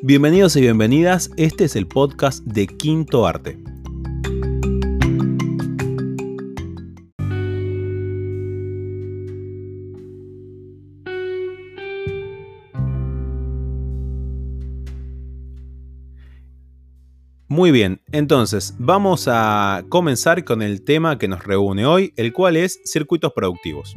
Bienvenidos y bienvenidas, este es el podcast de Quinto Arte. Muy bien, entonces vamos a comenzar con el tema que nos reúne hoy, el cual es circuitos productivos.